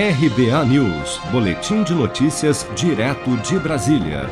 RBA News, Boletim de Notícias, direto de Brasília.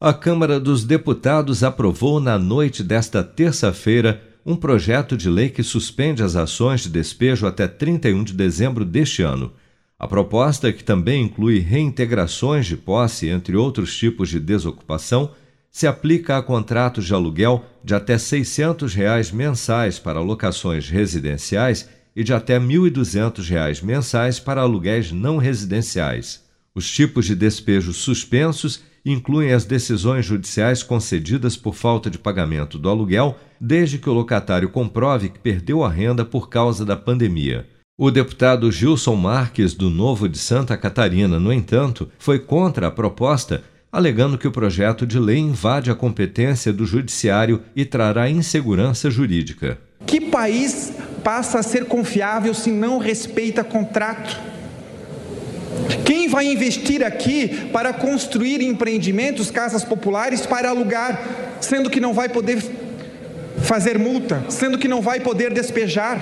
A Câmara dos Deputados aprovou na noite desta terça-feira um projeto de lei que suspende as ações de despejo até 31 de dezembro deste ano. A proposta, que também inclui reintegrações de posse, entre outros tipos de desocupação, se aplica a contratos de aluguel de até 600 reais mensais para locações residenciais e de até R$ 1.200 mensais para aluguéis não residenciais. Os tipos de despejos suspensos incluem as decisões judiciais concedidas por falta de pagamento do aluguel, desde que o locatário comprove que perdeu a renda por causa da pandemia. O deputado Gilson Marques, do Novo de Santa Catarina, no entanto, foi contra a proposta, alegando que o projeto de lei invade a competência do Judiciário e trará insegurança jurídica. Que país passa a ser confiável se não respeita contrato? Quem vai investir aqui para construir empreendimentos, casas populares para alugar, sendo que não vai poder fazer multa, sendo que não vai poder despejar?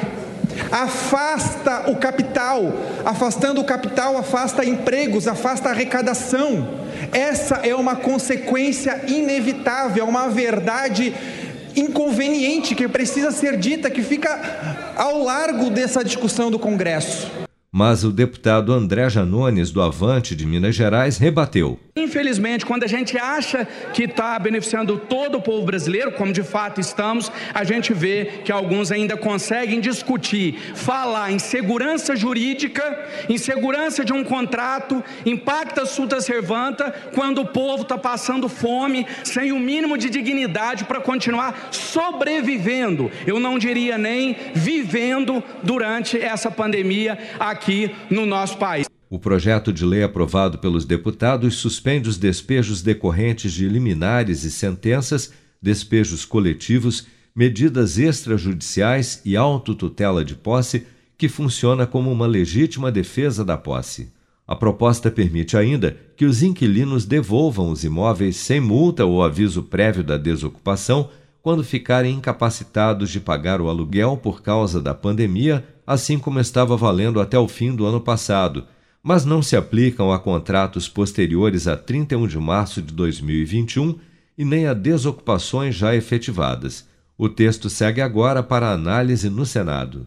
Afasta o capital, afastando o capital, afasta empregos, afasta arrecadação. Essa é uma consequência inevitável, é uma verdade inconveniente que precisa ser dita, que fica ao largo dessa discussão do Congresso. Mas o deputado André Janones, do Avante de Minas Gerais, rebateu. Infelizmente, quando a gente acha que está beneficiando todo o povo brasileiro, como de fato estamos, a gente vê que alguns ainda conseguem discutir, falar em segurança jurídica, em segurança de um contrato, impacta suta servanta, quando o povo está passando fome, sem o mínimo de dignidade para continuar sobrevivendo. Eu não diria nem vivendo durante essa pandemia aqui no nosso país. O projeto de lei aprovado pelos deputados suspende os despejos decorrentes de liminares e sentenças, despejos coletivos, medidas extrajudiciais e autotutela de posse, que funciona como uma legítima defesa da posse. A proposta permite ainda que os inquilinos devolvam os imóveis sem multa ou aviso prévio da desocupação quando ficarem incapacitados de pagar o aluguel por causa da pandemia, assim como estava valendo até o fim do ano passado mas não se aplicam a contratos posteriores a 31 de março de 2021 e nem a desocupações já efetivadas. O texto segue agora para análise no Senado.